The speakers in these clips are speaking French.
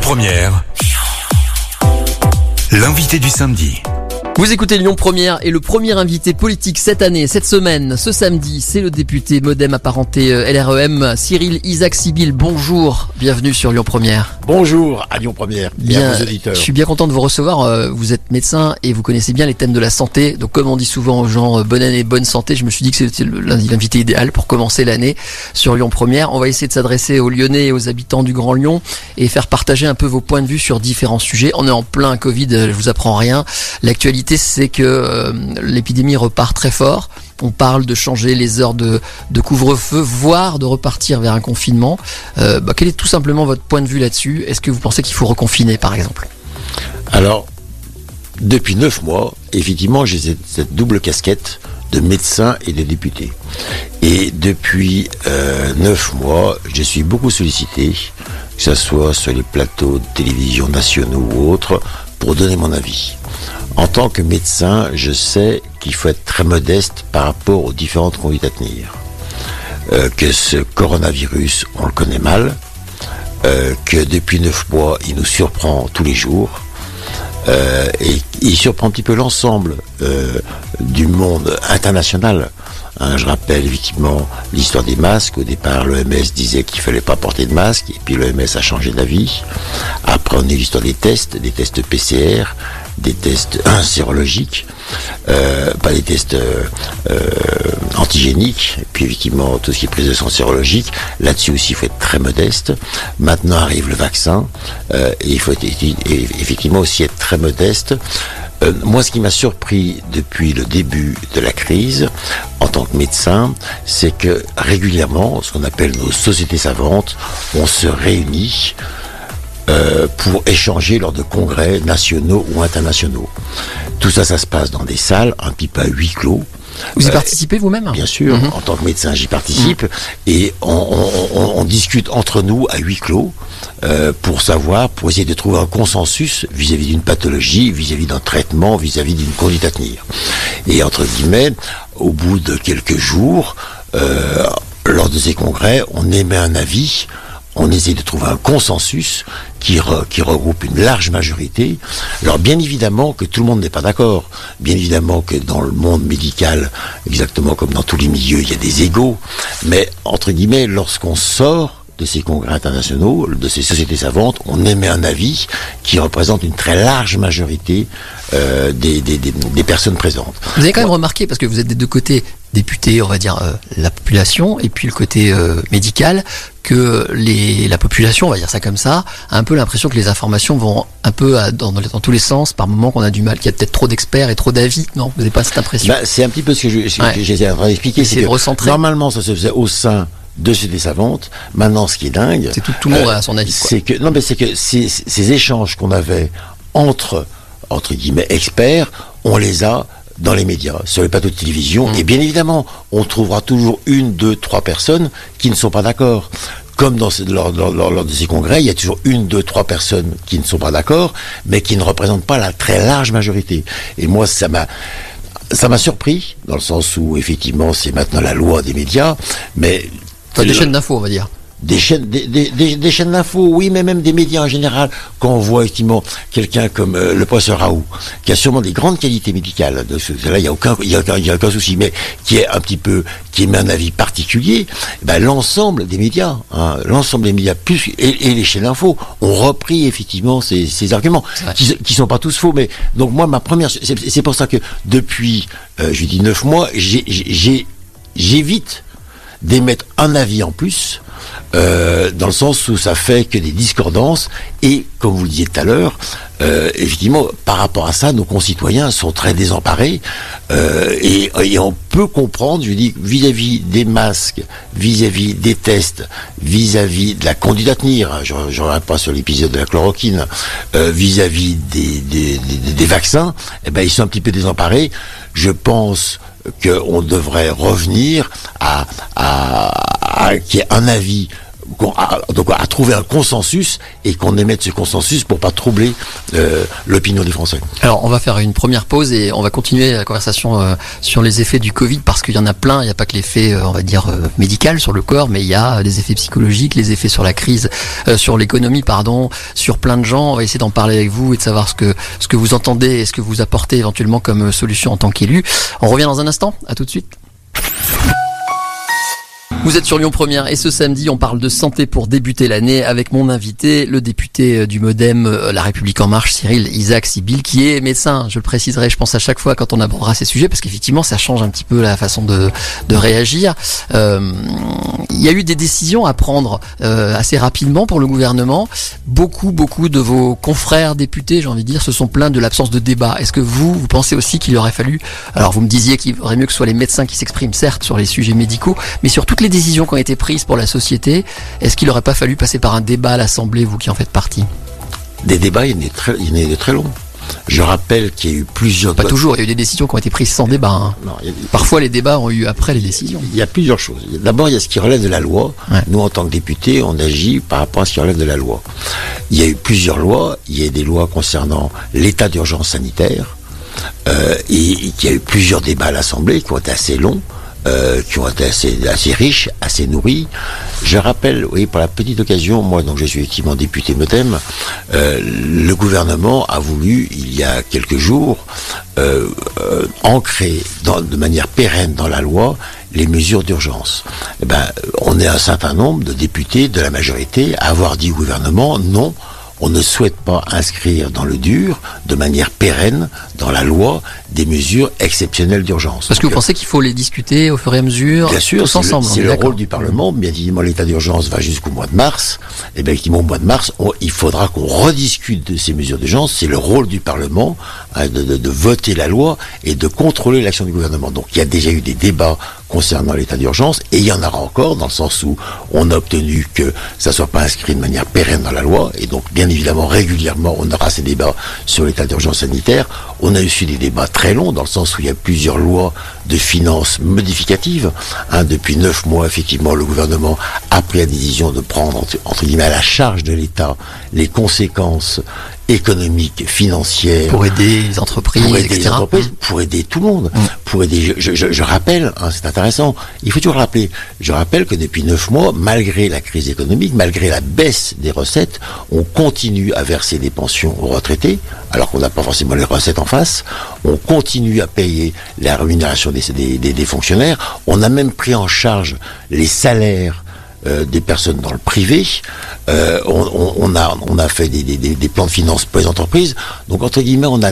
Première, l'invité du samedi. Vous écoutez Lyon Première et le premier invité politique cette année, cette semaine, ce samedi, c'est le député modem apparenté euh, LREM, Cyril Isaac Sibyl. Bonjour, bienvenue sur Lyon Première. Bonjour à Lyon Première, bien, aux auditeurs. Je suis bien content de vous recevoir. euh, Vous êtes médecin et vous connaissez bien les thèmes de la santé. Donc comme on dit souvent aux gens euh, bonne année, bonne santé, je me suis dit que c'était l'invité idéal pour commencer l'année sur Lyon Première. On va essayer de s'adresser aux Lyonnais et aux habitants du Grand Lyon et faire partager un peu vos points de vue sur différents sujets. On est en plein Covid, je vous apprends rien. L'actualité, c'est que euh, l'épidémie repart très fort. On parle de changer les heures de, de couvre-feu, voire de repartir vers un confinement. Euh, bah, quel est tout simplement votre point de vue là-dessus? Est-ce que vous pensez qu'il faut reconfiner, par exemple? Alors, depuis neuf mois, effectivement, j'ai cette, cette double casquette de médecin et de député. Et depuis euh, neuf mois, je suis beaucoup sollicité, que ce soit sur les plateaux de télévision nationaux ou autres, pour donner mon avis. En tant que médecin, je sais qu'il faut être très modeste par rapport aux différentes conduites à tenir. Euh, que ce coronavirus, on le connaît mal, euh, que depuis neuf mois, il nous surprend tous les jours, euh, et il surprend un petit peu l'ensemble du monde international. Hein, je rappelle effectivement l'histoire des masques. Au départ, l'OMS disait qu'il fallait pas porter de masque, et puis l'OMS a changé d'avis. Après, on a eu l'histoire des tests, des tests PCR, des tests euh, sérologiques, euh, pas des tests euh, euh, antigéniques, et puis effectivement tout ce qui est prise de sang sérologique. Là-dessus aussi, il faut être très modeste. Maintenant arrive le vaccin, euh, et il faut effectivement aussi être très modeste. Euh, moi, ce qui m'a surpris depuis le début de la crise, en tant que médecin, c'est que régulièrement, ce qu'on appelle nos sociétés savantes, on se réunit euh, pour échanger lors de congrès nationaux ou internationaux. Tout ça, ça se passe dans des salles, un petit peu à huis clos. Vous y Euh, participez vous-même Bien sûr, en tant que médecin, j'y participe et on, on- on- on discute entre nous à huis clos euh, pour savoir, pour essayer de trouver un consensus vis-à-vis d'une pathologie, vis-à-vis d'un traitement, vis-à-vis d'une conduite à tenir. Et entre guillemets, au bout de quelques jours, euh, lors de ces congrès, on émet un avis. On essaie de trouver un consensus qui, re- qui regroupe une large majorité. Alors bien évidemment que tout le monde n'est pas d'accord. Bien évidemment que dans le monde médical, exactement comme dans tous les milieux, il y a des égaux. Mais entre guillemets, lorsqu'on sort de ces congrès internationaux, de ces sociétés savantes, on émet un avis qui représente une très large majorité euh, des, des- des- des personnes présentes. Vous avez quand même remarqué, parce que vous êtes des deux côtés, députés, on va dire, euh, la population, et puis le côté euh, médical, que les, la population, on va dire ça comme ça, a un peu l'impression que les informations vont un peu à- dans, dans tous les sens, par moments qu'on a du mal, qu'il y a peut-être trop d'experts et trop d'avis. Non, vous n'avez pas cette impression? Bah, c'est un petit peu ce que je- Ouais. j'essaie train d'expliquer. C'est de recentrer. Normalement, ça se faisait au sein de sociétés savantes. Maintenant, ce qui est dingue, C'est tout, tout le monde a son avis. c'est que non, mais c'est que ces, ces échanges qu'on avait entre entre guillemets experts, on les a dans les médias, sur les plateaux de télévision, Mm. et bien évidemment, on trouvera toujours une, deux, trois personnes qui ne sont pas d'accord. Comme dans lors, lors- de ces congrès, il y a toujours une, deux, trois personnes qui ne sont pas d'accord, mais qui ne représentent pas la très large majorité. Et moi, ça m'a ça m'a surpris, dans le sens où, effectivement, c'est maintenant la loi des médias, mais... Enfin, des chaînes d'infos, on va dire. Des chaînes, des, des- des- des chaînes d'infos, oui, mais même des médias en général. Quand on voit effectivement quelqu'un comme euh, le professeur Raoult, qui a sûrement des grandes qualités médicales, de ce, là il y a aucun, y a aucun, il y a aucun souci, mais qui est un petit peu, qui émet un avis particulier, eh ben, l'ensemble des médias, hein, l'ensemble des médias plus et, et les chaînes d'infos ont repris effectivement ces, ces arguments, qui, qui sont pas tous faux, mais donc moi ma première, c'est c'est pour ça que depuis, euh, je dis neuf mois, j'ai- j'ai j'évite d'émettre un avis en plus, euh, dans le sens où ça fait que des discordances, et comme vous le disiez tout à l'heure, euh, par rapport à ça, nos concitoyens sont très désemparés, euh, et, on peut comprendre, je dis, vis-à-vis des masques, vis-à-vis des tests, vis-à-vis de la conduite à tenir, hein, je ne reviens pas sur l'épisode de la chloroquine, euh, vis-à-vis des- des vaccins, eh ben, ils sont un petit peu désemparés. Je pense qu'on devrait revenir à, à, à qu'il ait un avis à, donc à trouver un consensus et qu'on émette ce consensus pour pas troubler euh, l'opinion des Français. Alors on va faire une première pause et on va continuer la conversation euh, sur les effets du Covid parce qu'il y en a plein. Il n'y a pas que l'effet, euh, on va dire, euh, médical sur le corps, mais il y a des effets psychologiques, les effets sur la crise, euh, sur l'économie, pardon, sur plein de gens. On va essayer d'en parler avec vous et de savoir ce que ce que vous entendez et ce que vous apportez éventuellement comme euh, solution en tant qu'élu. On revient dans un instant. À tout de suite. Vous êtes sur Lyon Première et ce samedi, on parle de santé pour débuter l'année avec mon invité, le député euh, du Modem euh, La République En Marche, Cyril Isaac Sibyl, qui est médecin. Je le préciserai, je pense à chaque fois quand on abordera ces sujets, parce qu'effectivement, ça change un petit peu la façon de, de réagir. Euh, il y a eu des décisions à prendre euh, assez rapidement pour le gouvernement. Beaucoup, beaucoup de vos confrères députés, j'ai envie de dire, se sont plaints de l'absence de débat. Est-ce que vous, vous pensez aussi qu'il aurait fallu, alors vous me disiez qu'il vaudrait mieux que ce soit les médecins qui s'expriment, certes, sur les sujets médicaux, mais sur toutes les décisions qui ont été prises pour la société, est-ce qu'il n'aurait pas fallu passer par un débat à l'Assemblée, vous qui en faites partie? Des débats, il y en a très, il y en a de très longs. Je rappelle qu'il y a eu plusieurs... Pas toujours, il y a eu des décisions qui ont été prises sans débat. hein. Non, a- Parfois, les débats ont eu après les décisions. Il y a plusieurs choses. D'abord, il y a ce qui relève de la loi. Ouais. Nous, en tant que députés, on agit par rapport à ce qui relève de la loi. Il y a eu plusieurs lois. Il y a des lois concernant l'état d'urgence sanitaire. Euh, et, et il y a eu plusieurs débats à l'Assemblée qui ont été assez longs. Euh, qui ont été assez, assez riches, assez nourris. Je rappelle, oui, pour la petite occasion, moi, donc je suis effectivement député Modem, euh, le gouvernement a voulu, il y a quelques jours, euh, euh, ancrer dans- de manière pérenne dans la loi les mesures d'urgence. Eh ben, on est un certain nombre de députés de la majorité à avoir dit au gouvernement non. On ne souhaite pas inscrire dans le dur, de manière pérenne, dans la loi, des mesures exceptionnelles d'urgence. Parce que vous Donc, pensez qu'il faut les discuter au fur et à mesure, Bien sûr, tous c'est le- ensemble. c'est est le, rôle du Parlement. Bien évidemment, l'état d'urgence va jusqu'au mois de mars. Et bien effectivement, au mois de mars, on- il faudra qu'on rediscute de ces mesures d'urgence. C'est le rôle du Parlement hein, de, de- de voter la loi et de contrôler l'action du gouvernement. Donc il y a déjà eu des débats concernant l'état d'urgence et il y en aura encore dans le sens où on a obtenu que ça soit pas inscrit de manière pérenne dans la loi et donc bien évidemment régulièrement on aura ces débats sur l'état d'urgence sanitaire. On a eu des débats très longs dans le sens où il y a plusieurs lois de finances modificatives. Hein, depuis neuf mois, effectivement, le gouvernement a pris la décision de prendre entre guillemets à la charge de l'État les conséquences économiques, financières, Pour aider les entreprises, pour aider etc. les entreprises, pour aider tout le monde, pour aider. Je, je- je rappelle, hein, c'est intéressant. Il faut toujours rappeler. Je rappelle que depuis neuf mois, malgré la crise économique, malgré la baisse des recettes, on continue à verser des pensions aux retraités, alors qu'on n'a pas forcément les recettes en face. On continue à payer la rémunération des, des- des- des fonctionnaires. On a même pris en charge les salaires euh, des personnes dans le privé. Euh, on, a, fait des- des plans de finances pour les entreprises. Donc, entre guillemets, on a,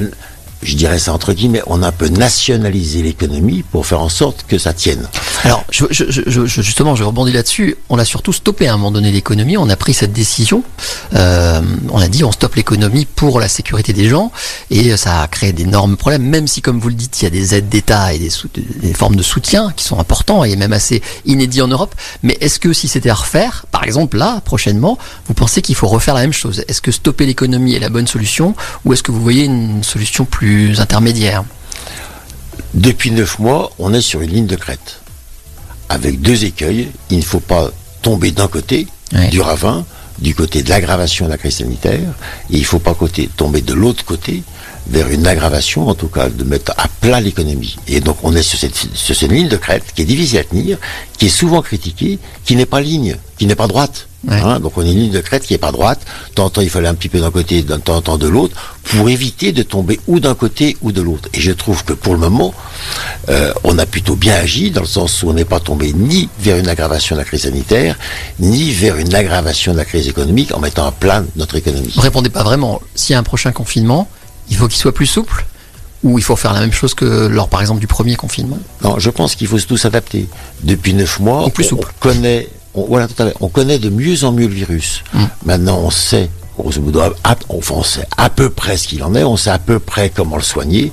je dirais ça entre guillemets, on a un peu nationalisé l'économie pour faire en sorte que ça tienne. Alors, je, je- je- justement, je rebondis là-dessus. On a surtout stoppé à un moment donné l'économie. On a pris cette décision. Euh, on a dit on stoppe l'économie pour la sécurité des gens et ça a créé d'énormes problèmes. Même si, comme vous le dites, il y a des aides d'État et des, des formes de soutien qui sont importants et même assez inédits en Europe. Mais est-ce que si c'était à refaire, par exemple là, prochainement, vous pensez qu'il faut refaire la même chose? Est-ce que stopper l'économie est la bonne solution? Ou est-ce que vous voyez une solution plus intermédiaire Depuis neuf mois, on est sur une ligne de crête. Avec deux écueils, il ne faut pas tomber d'un côté du ravin, du côté de l'aggravation de la crise sanitaire, et il ne faut pas côté, tomber de l'autre côté vers une aggravation, en tout cas de mettre à plat l'économie. Et donc on est sur cette, sur cette ligne de crête qui est difficile à tenir, qui est souvent critiquée, qui n'est pas ligne, qui n'est pas droite. Ouais. Hein, donc on est une ligne de crête qui n'est pas droite. De temps en temps, il fallait un petit peu d'un côté, de temps en temps de l'autre, pour éviter de tomber ou d'un côté ou de l'autre. Et je trouve que pour le moment, euh, on a plutôt bien agi, dans le sens où on n'est pas tombé ni vers une aggravation de la crise sanitaire, ni vers une aggravation de la crise économique en mettant à plat notre économie. Vous répondez pas vraiment. S'il y a un prochain confinement, il faut qu'il soit plus souple ou il faut faire la même chose que lors, par exemple, du premier confinement? Non, je pense qu'il faut tous s'adapter. Depuis neuf mois, plus on connaît, on, voilà, tout à fait. on connaît de mieux en mieux le virus. Mm. Maintenant, on sait, grosso modo, à, enfin, on sait à peu près ce qu'il en est, on sait à peu près comment le soigner.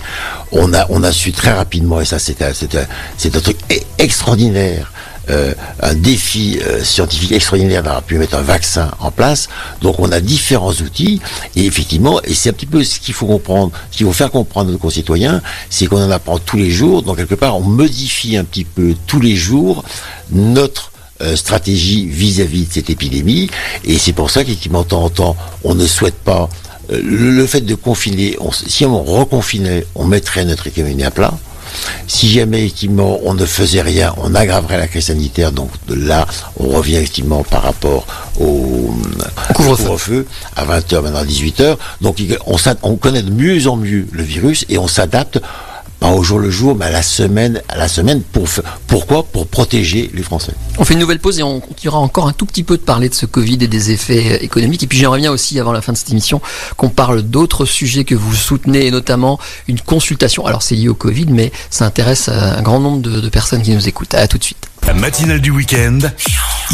On a, on a su très rapidement, et ça, c'est un, un truc e- extraordinaire. euh, un défi euh, scientifique extraordinaire d'avoir pu mettre un vaccin en place. Donc on a différents outils et effectivement, et c'est un petit peu ce qu'il faut comprendre, ce qu'il faut faire comprendre à nos concitoyens, c'est qu'on en apprend tous les jours. Donc quelque part, on modifie un petit peu tous les jours notre euh, stratégie vis-à-vis de cette épidémie. Et c'est pour ça qu'effectivement, de temps en temps, on ne souhaite pas euh, le, le fait de confiner. On, si on reconfinait, on mettrait notre économie à plat. Si jamais effectivement on ne faisait rien, on aggraverait la crise sanitaire. Donc de là, on revient effectivement par rapport au, au couvre-feu à 20h, maintenant à 18h. Donc on, on connaît de mieux en mieux le virus et on s'adapte pas au jour le jour, mais à la semaine, à la semaine. Pourquoi? Pour protéger les Français. On fait une nouvelle pause et on continuera encore un tout petit peu de parler de ce Covid et des effets euh, économiques. Et puis j'aimerais bien aussi, avant la fin de cette émission, qu'on parle d'autres sujets que vous soutenez, et notamment une consultation. Alors c'est lié au Covid, mais ça intéresse euh, un grand nombre de, de personnes qui nous écoutent. À tout de suite. La matinale du week-end,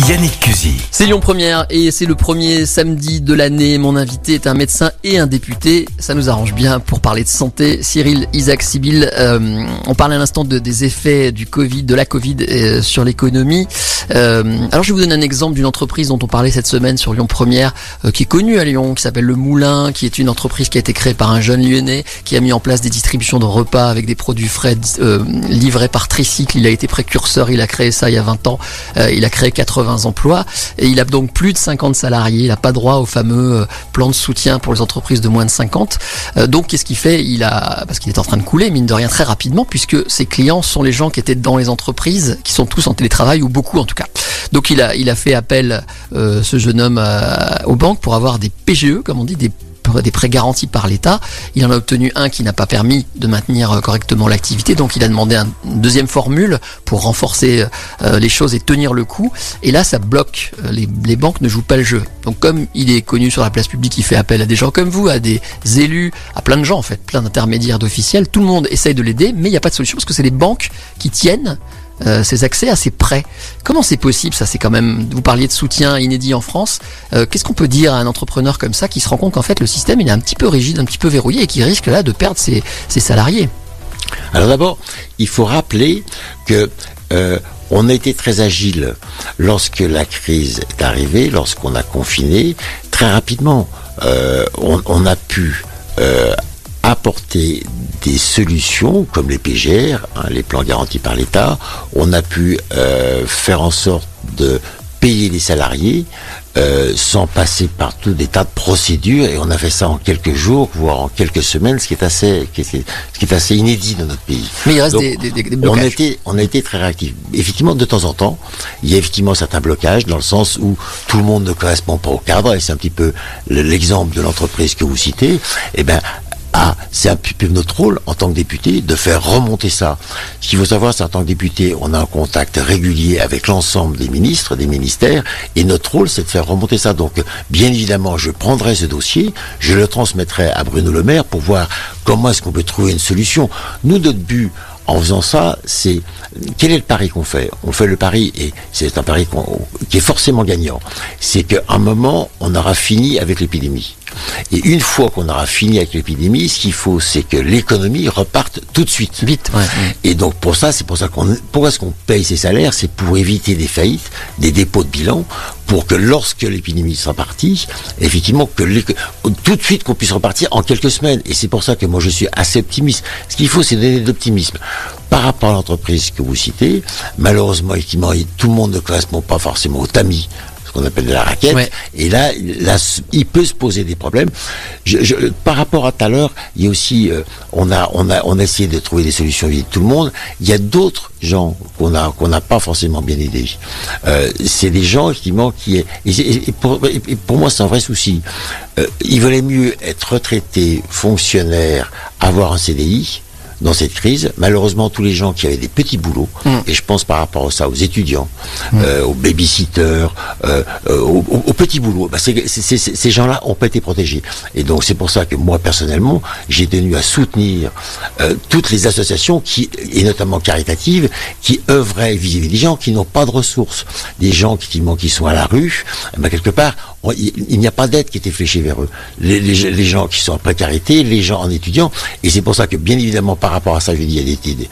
Yannick Cusy. C'est Lyon Première et c'est le premier samedi de l'année. Mon invité est un médecin et un député. Ça nous arrange bien pour parler de santé. Cyril Isaac Sibyl, euh, on parlait à l'instant de, des effets du Covid, de la Covid euh, sur l'économie. Euh, alors je vais vous donner un exemple d'une entreprise dont on parlait cette semaine sur Lyon Première, qui est connue à Lyon, qui s'appelle Le Moulin, qui est une entreprise qui a été créée par un jeune lyonnais, qui a mis en place des distributions de repas avec des produits frais livrés par tricycle. Il a été précurseur, il a créé ça il y a 20 ans. Euh, il a créé 80 emplois et il a donc plus de 50 salariés. Il n'a pas droit au fameux euh, plan de soutien pour les entreprises de moins de 50. Euh, donc qu'est-ce qu'il fait? Il a parce qu'il est en train de couler mine de rien très rapidement puisque ses clients sont les gens qui étaient dans les entreprises, qui sont tous en télétravail ou beaucoup en tout cas. Donc il a il a fait appel ce jeune homme aux banques pour avoir des PGE comme on dit des des prêts garantis par l'État. Il en a obtenu un qui n'a pas permis de maintenir euh, correctement l'activité, donc il a demandé un- une deuxième formule pour renforcer euh, les choses et tenir le coup. Et là, ça bloque. Euh, Les, les banques ne jouent pas le jeu. Donc comme il est connu sur la place publique, il fait appel à des gens comme vous, à des élus, à plein de gens en fait, plein d'intermédiaires, d'officiels. Tout le monde essaye de l'aider, mais il n'y a pas de solution parce que c'est les banques qui tiennent euh, ces accès à ces prêts. Comment c'est possible Ça, c'est quand même. Vous parliez de soutien inédit en France. Euh, Qu'est-ce qu'on peut dire à un entrepreneur comme ça qui se rend compte qu'en fait le système il est un petit peu rigide, un petit peu verrouillé et qui risque là de perdre ses, salariés? Alors d'abord, il faut rappeler que euh, on a été très agile lorsque la crise est arrivée, lorsqu'on a confiné. Très rapidement, euh, on, a pu apporter des solutions comme les PGR, hein, les plans garantis par l'État. On a pu euh, faire en sorte de payer les salariés euh, sans passer par tout des tas de procédures et on a fait ça en quelques jours voire en quelques semaines ce qui est assez qui est- ce qui est assez inédit dans notre pays Mais il reste Donc, des, des, des- des on blocages. a été, on a été très réactifs. Effectivement, de temps en temps, il y a effectivement certains blocages dans le sens où tout le monde ne correspond pas au cadre, et c'est un petit peu le- l'exemple de l'entreprise que vous citez. Eh ben, ah, c'est un peu notre rôle en tant que député de faire remonter ça. Ce qu'il faut savoir, c'est en tant que député, on a un contact régulier avec l'ensemble des ministres, des ministères, et notre rôle, c'est de faire remonter ça. Donc, bien évidemment, je prendrai ce dossier, je le transmettrai à Bruno Le Maire pour voir comment est-ce qu'on peut trouver une solution. Nous, notre but, en faisant ça, c'est quel est le pari qu'on fait? On fait le pari et c'est un pari qui est forcément gagnant. C'est qu'à un moment, on aura fini avec l'épidémie. Et une fois qu'on aura fini avec l'épidémie, ce qu'il faut, c'est que l'économie reparte tout de suite. Vite, ouais. Et donc pour ça, c'est pour ça qu'on pourquoi est-ce qu'on paye ces salaires, c'est pour éviter des faillites, des dépôts de bilan, pour que lorsque l'épidémie sera partie, effectivement que tout de suite qu'on puisse repartir en quelques semaines. Et c'est pour ça que moi je suis assez optimiste. Ce qu'il faut, c'est donner de l'optimisme. Par rapport à l'entreprise que vous citez, malheureusement, effectivement, tout le monde ne correspond pas forcément au tamis qu'on appelle de la raquette. Ouais. Et là, là, il peut se poser des problèmes. Je, je- par rapport à tout à l'heure, il y a aussi, euh, on a, on a, on a essayé de trouver des solutions vis tout le monde. Il y a d'autres gens qu'on a, qu'on n'a pas forcément bien aidés. Euh, c'est des gens effectivement qui, et, pour, et pour moi, c'est un vrai souci. Euh, il valait mieux être retraité, fonctionnaire, avoir un CDI dans cette crise. Malheureusement, tous les gens qui avaient des petits boulots, et je pense par rapport à ça aux étudiants, euh, aux babysitters, euh, euh, aux, petits boulots, bah, ces gens-là ont pas été protégés. Et donc c'est pour ça que moi personnellement, j'ai tenu à soutenir euh, toutes les associations qui, et notamment caritatives, qui œuvraient vis-à-vis des gens qui n'ont pas de ressources, des gens qui, qui sont à la rue. Ben, quelque part, on- il, n'y a pas d'aide qui était fléchée vers eux. Les, les- les gens qui sont en précarité, les gens en étudiant, et c'est pour ça que bien évidemment par rapport à ça, je dis, il y a des, des-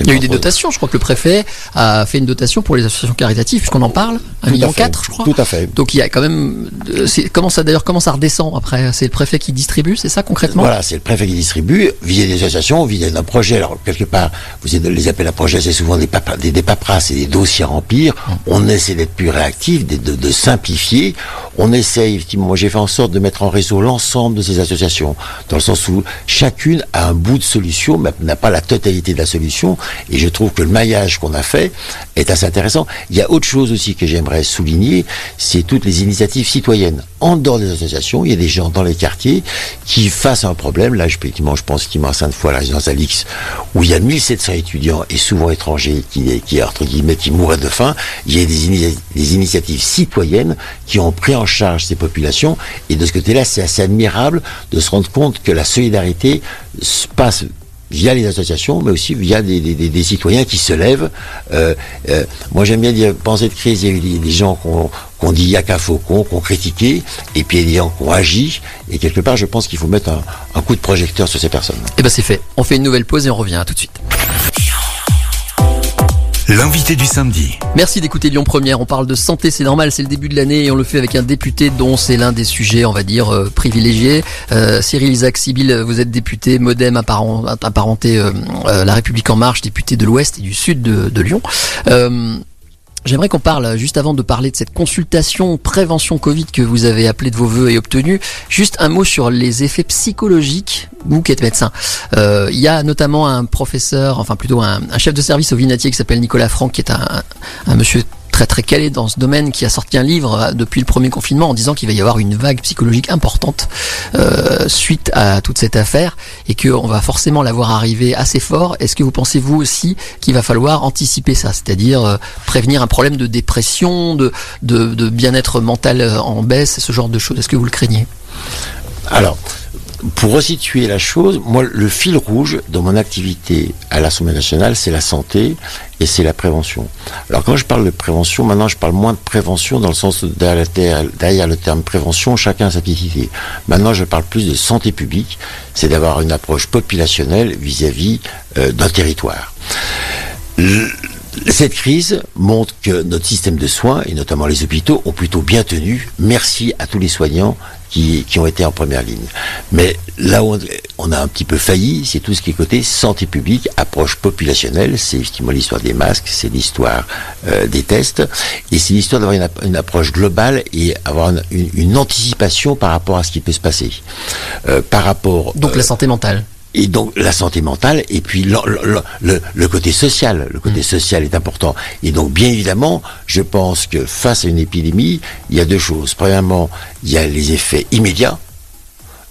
Il y a eu des dotations, je crois que le préfet a fait une dotation pour les associations caritatives, puisqu'on en parle, un million quatre, je crois. Tout à fait. Donc il y a quand même, euh, comment ça d'ailleurs, comment ça redescend après? C'est le préfet qui distribue, c'est ça concrètement? Voilà, c'est le préfet qui distribue via des associations, via d'un projet. Alors quelque part, vous les appels à projets, c'est souvent des, papa- des, des paperasses et des dossiers à remplir. On essaie d'être plus réactif, de, de- de simplifier. On essaie, effectivement, moi j'ai fait en sorte de mettre en réseau l'ensemble de ces associations, dans le sens où chacune a un bout de solution, mais n'a pas la totalité de la solution. Et je trouve que le maillage qu'on a fait est assez intéressant. Il y a autre chose aussi que j'aimerais souligner, c'est toutes les initiatives citoyennes. En dehors des associations, il y a des gens dans les quartiers qui, face un problème, là, effectivement, je pense qu'il à Sainte-Foy, à la résidence Alix, où il y a 1700 étudiants et souvent étrangers qui, qui, entre guillemets, qui mouraient de faim, il y a des, des initiatives citoyennes qui ont pris en charge ces populations. Et de ce côté-là, c'est assez admirable de se rendre compte que la solidarité se passe via les associations, mais aussi via des, des- citoyens qui se lèvent. Euh, euh, moi, j'aime bien dire, pendant cette crise, il y a eu des, gens qu'on qu'on dit yaka faucon, qu'on critiqué, et puis il y a des gens qui ont agi. Et quelque part, je pense qu'il faut mettre un, un coup de projecteur sur ces personnes. Eh ben c'est fait. On fait une nouvelle pause et on revient à tout de suite. L'invité du samedi. Merci d'écouter Lyon Première. On parle de santé, c'est normal, c'est le début de l'année et on le fait avec un député dont c'est l'un des sujets, on va dire, euh, privilégiés. Euh, Cyril Isaac Sibyl, vous êtes député Modem apparent- apparenté euh, euh, La République En Marche, député de l'Ouest et du Sud de Lyon. J'aimerais qu'on parle, juste avant de parler de cette consultation prévention Covid que vous avez appelée de vos voeux et obtenue, juste un mot sur les effets psychologiques, vous qui êtes médecin. Euh, Il y a notamment un professeur, enfin plutôt un, un chef de service au Vinatier qui s'appelle Nicolas Franck, qui est un, un monsieur très très calé dans ce domaine, qui a sorti un livre euh, depuis le premier confinement en disant qu'il va y avoir une vague psychologique importante euh, suite à toute cette affaire et qu'on va forcément la voir arriver assez fort. Est-ce que vous pensez vous aussi qu'il va falloir anticiper ça, c'est-à-dire euh, prévenir un problème de dépression, de, de, de bien-être mental euh, en baisse, ce genre de choses? Est-ce que vous le craignez? Alors, pour resituer la chose, moi, le fil rouge dans mon activité à l'Assemblée nationale, c'est la santé et c'est la prévention. Alors, quand je parle de prévention, maintenant, je parle moins de prévention dans le sens où derrière, le terme prévention, chacun a sa petite. Maintenant, je parle plus de santé publique, c'est d'avoir une approche populationnelle vis-à-vis euh, d'un territoire. Cette crise montre que notre système de soins, et notamment les hôpitaux, ont plutôt bien tenu. Merci à tous les soignants qui, qui ont été en première ligne. Mais là où on, a un petit peu failli, c'est tout ce qui est côté santé publique, approche populationnelle. C'est effectivement l'histoire des masques, c'est l'histoire euh, des tests, et c'est l'histoire d'avoir une, app- une approche globale et avoir une, une- une anticipation par rapport à ce qui peut se passer. Euh, par rapport Donc la santé mentale. Et donc la santé mentale et puis le, le- le- le côté social. Le côté social est important. Et donc bien évidemment, je pense que face à une épidémie, il y a deux choses. Premièrement, il y a les effets immédiats.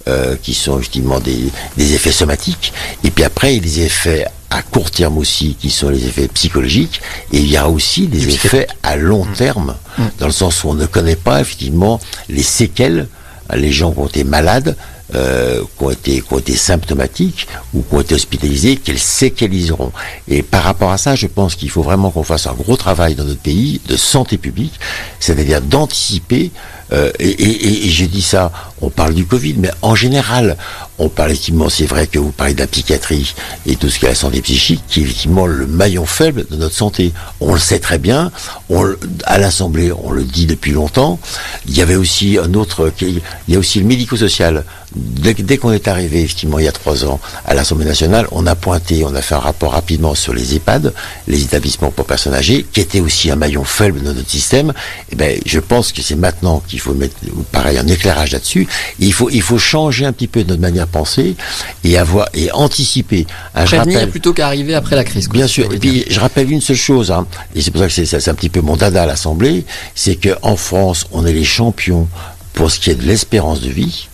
euh, qui sont effectivement des, des effets somatiques, et puis après il y a des effets à court terme aussi, qui sont les effets psychologiques, et il y a aussi des effets à long terme, dans le sens où on ne connaît pas effectivement les séquelles, les gens qui ont été malades, euh, qui, ont été, qui été symptomatiques ou qui ont été hospitalisés, quelles séquelles ils auront. Et par rapport à ça, je pense qu'il faut vraiment qu'on fasse un gros travail dans notre pays de santé publique, c'est-à-dire d'anticiper, euh, et, et, et, je dis ça, on parle du Covid, mais en général, on parle effectivement, c'est vrai que vous parlez de la psychiatrie et tout ce qui est la santé psychique, qui est effectivement le maillon faible de notre santé. On le sait très bien, on, à l'Assemblée, on le dit depuis longtemps. Il y avait aussi un autre, il y a aussi le médico-social. Dès, qu'on est arrivé, effectivement, il y a trois ans, à l'Assemblée nationale, on a pointé, on a fait un rapport rapidement sur les EHPAD, les établissements pour personnes âgées, qui étaient aussi un maillon faible de notre système. Et ben, je pense que c'est maintenant qu'il faut mettre, pareil, un éclairage là-dessus. Il faut, il faut changer un petit peu notre manière de penser et avoir, et anticiper. Je Prévenir rappelle- plutôt qu'arriver après la crise. quoi, Bien sûr. Et puis, je rappelle une seule chose, hein, et c'est pour ça que c'est un petit peu mon dada à l'Assemblée, c'est que en France, on est les champions pour ce qui est de l'espérance de vie,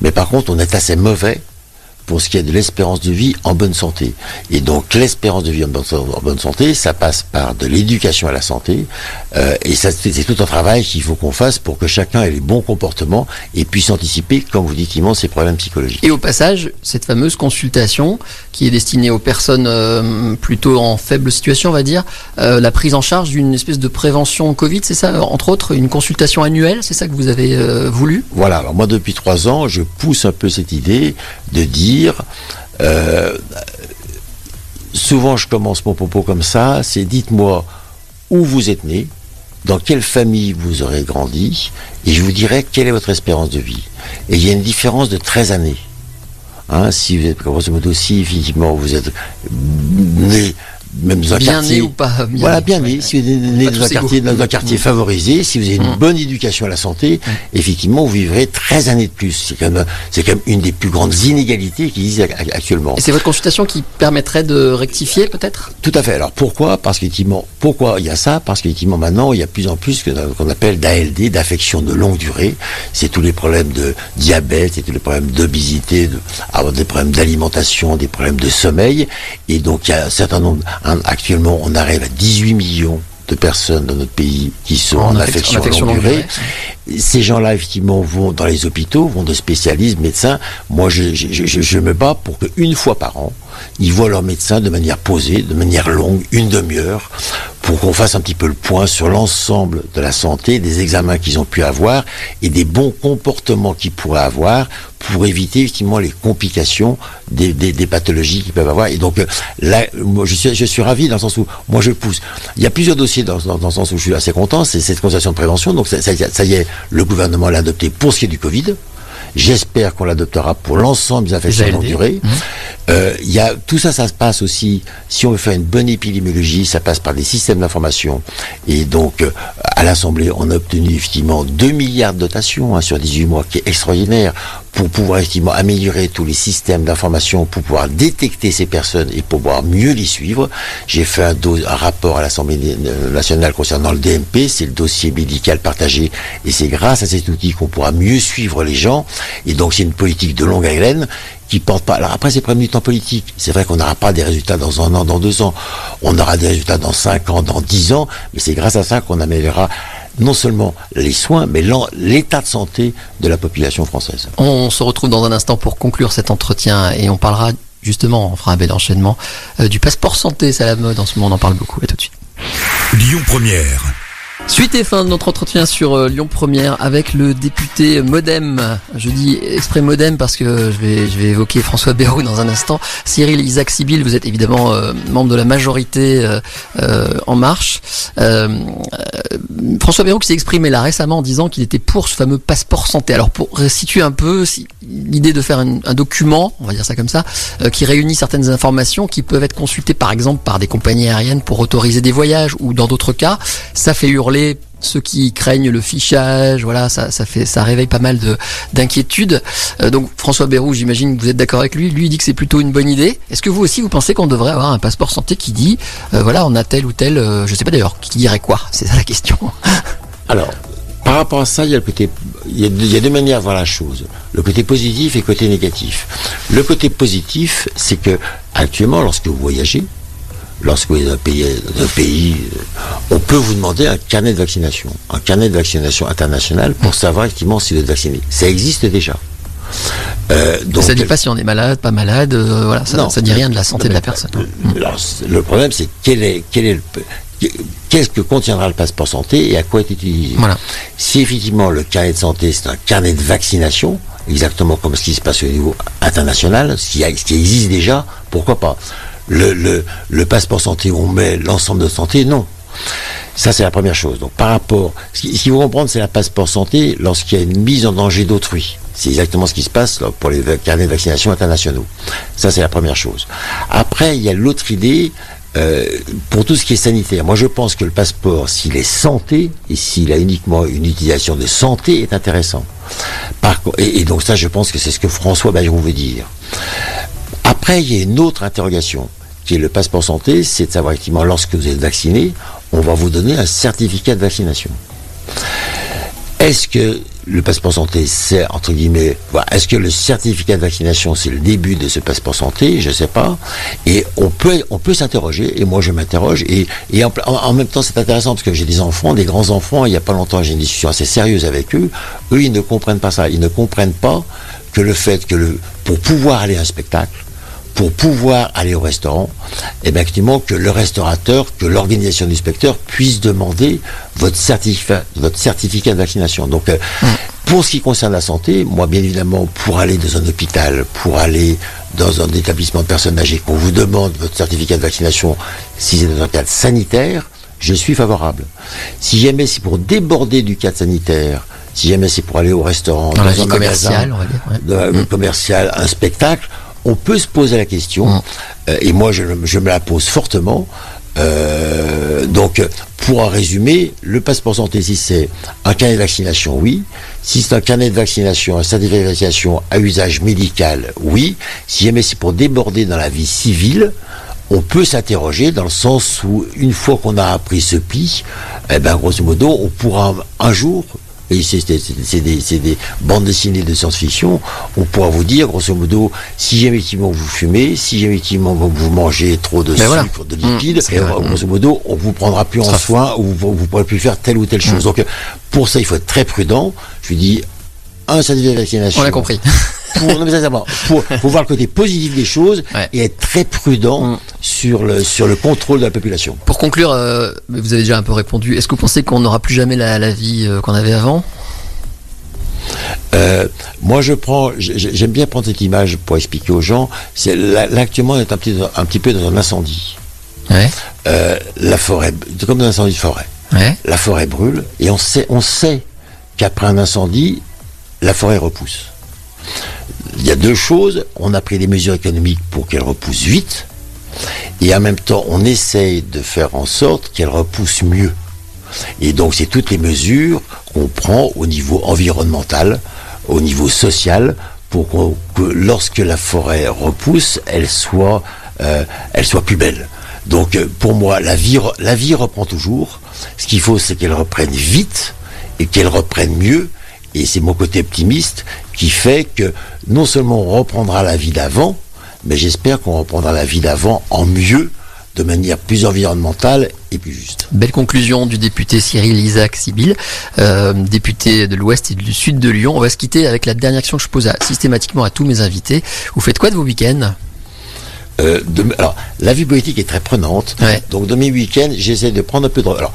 mais par contre, on est assez mauvais pour ce qui est de l'espérance de vie en bonne santé. Et donc, l'espérance de vie en bonne, en bonne santé, ça passe par de l'éducation à la santé, euh, et ça, c'est tout un travail qu'il faut qu'on fasse pour que chacun ait les bons comportements et puisse anticiper, comme vous dites, Yvon, ces problèmes psychologiques. Et au passage, cette fameuse consultation qui est destinée aux personnes euh, plutôt en faible situation, on va dire, euh, la prise en charge d'une espèce de prévention Covid, c'est ça, entre autres, une consultation annuelle, c'est ça que vous avez voulu? Voilà, alors moi depuis trois ans, je pousse un peu cette idée de dire euh, souvent je commence mon propos comme ça, c'est dites-moi où vous êtes né, dans quelle famille vous aurez grandi, et je vous dirai quelle est votre espérance de vie. Et il y a une différence de 13 années. Hein, si vous êtes, grosso modo, si effectivement vous êtes né même dans un Bien quartier. né ou pas bien voilà, bien né. Si vous êtes né dans un quartier, égaux. dans un quartier Mm. favorisé, si vous avez une Mm. bonne éducation à la santé, effectivement, vous vivrez 13 années de plus. C'est quand même, quand même une des plus grandes inégalités qui existent ac- actuellement. Et c'est votre consultation qui permettrait de rectifier peut-être? Tout à fait. Alors pourquoi? Parce qu'effectivement, pourquoi il y a ça? Parce qu'effectivement maintenant, il y a plus en plus que- qu'on appelle d'ALD, d'affection de longue durée. C'est tous les problèmes de diabète, c'est tous les problèmes d'obésité, de, avoir des problèmes d'alimentation, des problèmes de sommeil. Et donc il y a un certain nombre. Hein, actuellement, on arrive à 18 millions de personnes dans notre pays qui sont en, affection, longue durée. Ces gens-là, effectivement, vont dans les hôpitaux, vont de spécialistes, médecins. Moi, je, je, je, je me bats pour qu'une fois par an, ils voient leur médecin de manière posée, de manière longue, une demi-heure, pour qu'on fasse un petit peu le point sur l'ensemble de la santé, des examens qu'ils ont pu avoir et des bons comportements qu'ils pourraient avoir pour éviter effectivement les complications des, pathologies qu'ils peuvent avoir. Et donc euh, là, je suis, je ravi dans le sens où moi je pousse. Il y a plusieurs dossiers dans, dans, le sens où je suis assez content, c'est cette consultation de prévention. Donc ça, ça, ça y est, le gouvernement l'a adopté pour ce qui est du Covid. J'espère qu'on l'adoptera pour l'ensemble des affections ALD. longue durée. Euh, il y a, tout ça, ça se passe aussi, si on veut faire une bonne épidémiologie, ça passe par des systèmes d'information. Et donc, euh, à l'Assemblée, on a obtenu effectivement 2 milliards de dotations hein, sur 18 mois, qui est extraordinaire, pour pouvoir effectivement améliorer tous les systèmes d'information, pour pouvoir détecter ces personnes et pour pouvoir mieux les suivre. J'ai fait un, un rapport à l'Assemblée nationale concernant le DMP, c'est le dossier médical partagé, et c'est grâce à cet outil qu'on pourra mieux suivre les gens. Et donc, c'est une politique de longue haleine qui porte pas. Alors après, c'est problème du temps politique. C'est vrai qu'on n'aura pas des résultats dans un an, dans deux ans. On aura des résultats dans cinq ans, dans dix ans. Mais c'est grâce à ça qu'on améliorera non seulement les soins, mais l'état de santé de la population française. On se retrouve dans un instant pour conclure cet entretien et on parlera justement, on fera un bel enchaînement, euh, du passeport santé, c'est à la mode en ce moment, on en parle beaucoup. À tout de suite. Lyon Première. Suite et fin de notre entretien sur euh, Lyon Première avec le député Modem. Je dis exprès Modem parce que je vais, je vais évoquer François Bayrou dans un instant. Cyril Isaac Sibyl, vous êtes évidemment euh, membre de la majorité euh, euh, En Marche. Euh, François Bayrou qui s'est exprimé là récemment en disant qu'il était pour ce fameux passeport santé. Alors pour situer un peu l'idée de faire un, un document, on va dire ça comme ça, qui réunit certaines informations qui peuvent être consultées par exemple par des compagnies aériennes pour autoriser des voyages ou dans d'autres cas, ça fait hurler ceux qui craignent le fichage, voilà, ça, fait, ça réveille pas mal de d'inquiétudes. Euh, donc François Bayrou, j'imagine que vous êtes d'accord avec lui. Lui il dit que c'est plutôt une bonne idée. Est-ce que vous aussi vous pensez qu'on devrait avoir un passeport santé qui dit, euh, voilà, on a tel ou tel, euh, je sais pas d'ailleurs, qui dirait quoi? C'est ça la question. Alors, par rapport à ça, il y a le côté, il y a deux manières de voir la chose. Le côté positif et le côté négatif. Le côté positif, c'est que actuellement, lorsque vous voyagez, lorsque vous êtes dans un pays, dans un pays, euh, on peut vous demander un carnet de vaccination, un carnet de vaccination international pour savoir effectivement si vous êtes vacciné. Ça existe déjà. Euh, donc, ça dit pas si on est malade, pas malade, euh, voilà, ça, ça dit rien de la santé de la personne. Alors, c- le problème, c'est quel est, quel est le, qu'est-ce que contiendra le passeport santé et à quoi est utilisé. Voilà. Si effectivement le carnet de santé, c'est un carnet de vaccination, exactement comme ce qui se passe au niveau international, ce qui, ce qui existe déjà, pourquoi pas le, passeport santé on met l'ensemble de santé, non. Ça, c'est la première chose. Donc, par rapport, ce qui- ce qu'il faut comprendre, c'est la passeport santé lorsqu'il y a une mise en danger d'autrui. C'est exactement ce qui se passe pour les carnets de vaccination internationaux. Ça, c'est la première chose. Après, il y a l'autre idée, euh, pour tout ce qui est sanitaire. Moi, je pense que le passeport, s'il est santé, et s'il a uniquement une utilisation de santé, est intéressant. Et, et donc ça, je pense que c'est ce que François Bayrou veut dire. Après, il y a une autre interrogation, qui est le passeport santé, c'est de savoir effectivement, lorsque vous êtes vacciné, on va vous donner un certificat de vaccination. Est-ce que le passeport santé, c'est entre guillemets, voilà, est-ce que le certificat de vaccination, c'est le début de ce passeport santé? Je ne sais pas. Et on peut, on peut s'interroger. Et moi, je m'interroge. Et, en, même temps, c'est intéressant parce que j'ai des enfants, des grands enfants. Il n'y a pas longtemps, j'ai une discussion assez sérieuse avec eux. Eux, ils ne comprennent pas ça. Ils ne comprennent pas que le fait que pour pouvoir aller à un spectacle, pour pouvoir aller au restaurant, et bien effectivement que le restaurateur, que l'organisation du spectateur puisse demander votre certificat, votre certificat de vaccination. Donc, euh, pour ce qui concerne la santé, moi, bien évidemment, pour aller dans un hôpital, pour aller dans un établissement de personnes âgées, qu'on vous demande votre certificat de vaccination, si c'est dans un cadre sanitaire, je suis favorable. Si jamais c'est pour déborder du cadre sanitaire, si jamais c'est pour aller au restaurant, Dans un magasin, on va dire. ouais. vie commerciale, un spectacle, on peut se poser la question, Mm. euh, et moi je, je me la pose fortement. Euh, donc, pour en résumer, le passeport santé, si c'est un carnet de vaccination, oui. Si c'est un carnet de vaccination, un certificat de vaccination à usage médical, oui. Si jamais c'est pour déborder dans la vie civile, on peut s'interroger dans le sens où, une fois qu'on a appris ce pli, eh ben, grosso modo, on pourra un jour, et c'est c'est- c'est- c'est des, c'est des bandes dessinées de science-fiction, on pourra vous dire, grosso modo, si effectivement vous fumez, si effectivement vous mangez trop de Mais voilà. sucre, de Mmh, liquide, c'est et, vrai. grosso modo, on vous prendra plus en soin, ou vous ne pourrez plus faire telle ou telle chose. Donc, euh, pour ça, il faut être très prudent. Je lui dis, un certificat de vaccination. On l'a compris. Pour, non, pour, pour voir le côté positif des choses Ouais. et être très prudent Mm. sur, le, sur le contrôle de la population. Pour conclure, euh, vous avez déjà un peu répondu. Est-ce que vous pensez qu'on n'aura plus jamais la, la vie euh, qu'on avait avant? Euh, moi, je prends, j'ai- j'aime bien prendre cette image pour expliquer aux gens. C'est là, là, actuellement, on est un petit, un petit peu dans un incendie. Ouais. La forêt, c'est comme un incendie de forêt. Ouais. La forêt brûle et on sait, on sait qu'après un incendie, la forêt repousse. Il y a deux choses. On a pris des mesures économiques pour qu'elle repousse vite. Et en même temps, on essaye de faire en sorte qu'elle repousse mieux. Et donc, c'est toutes les mesures qu'on prend au niveau environnemental, au niveau social, pour que lorsque la forêt repousse, elle soit, euh, plus belle. Donc, euh, pour moi, la vie, la vie reprend toujours. Ce qu'il faut, c'est qu'elle reprenne vite et qu'elle reprenne mieux. Et c'est mon côté optimiste qui fait que non seulement on reprendra la vie d'avant, mais j'espère qu'on reprendra la vie d'avant en mieux, de manière plus environnementale et plus juste. Belle conclusion du député Cyril Isaac Sibyl, euh, député de l'Ouest et du Sud de Lyon. On va se quitter avec la dernière question que je pose à- systématiquement à tous mes invités. Vous faites quoi de vos week-ends? Euh, de- alors, la vie politique est très prenante. Ouais. Donc, dans mes week-ends, j'essaie de prendre un peu de. Alors,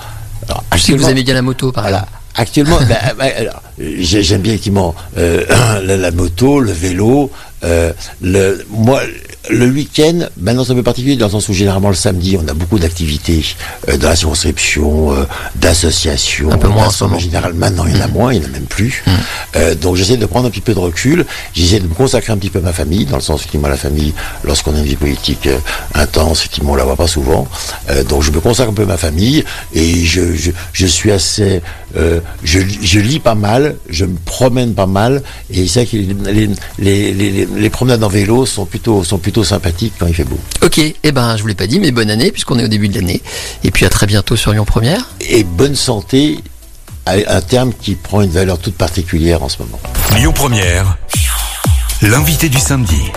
alors que vous aimez bien la moto, par Voilà. exemple. Actuellement, alors, j'ai- j'aime bien effectivement euh, la, la moto, le vélo. euh, le, moi, le week-end, maintenant c'est un peu particulier dans le sens où généralement le samedi, on a beaucoup d'activités euh, dans la circonscription, euh, d'associations. Un peu moins en ce d'assemblées moment. générales. Maintenant, il y en a moins, il n'y en a même plus. Euh, donc j'essaie de prendre un petit peu de recul. J'essaie de me consacrer un petit peu à ma famille, dans le sens effectivement la famille, lorsqu'on a une vie politique euh, intense, effectivement on la voit pas souvent. Euh, donc je me consacre un peu à ma famille et je, je, je suis assez, euh, je, je lis pas mal, je me promène pas mal et c'est vrai que les, les, les, les, les promenades en vélo sont plutôt, sont plutôt sympathiques quand il fait beau. Ok, eh ben je vous l'ai pas dit, mais bonne année puisqu'on est au début de l'année. Et puis à très bientôt sur Lyon Première. Et bonne santé, un terme qui prend une valeur toute particulière en ce moment. Lyon Première, l'invité du samedi.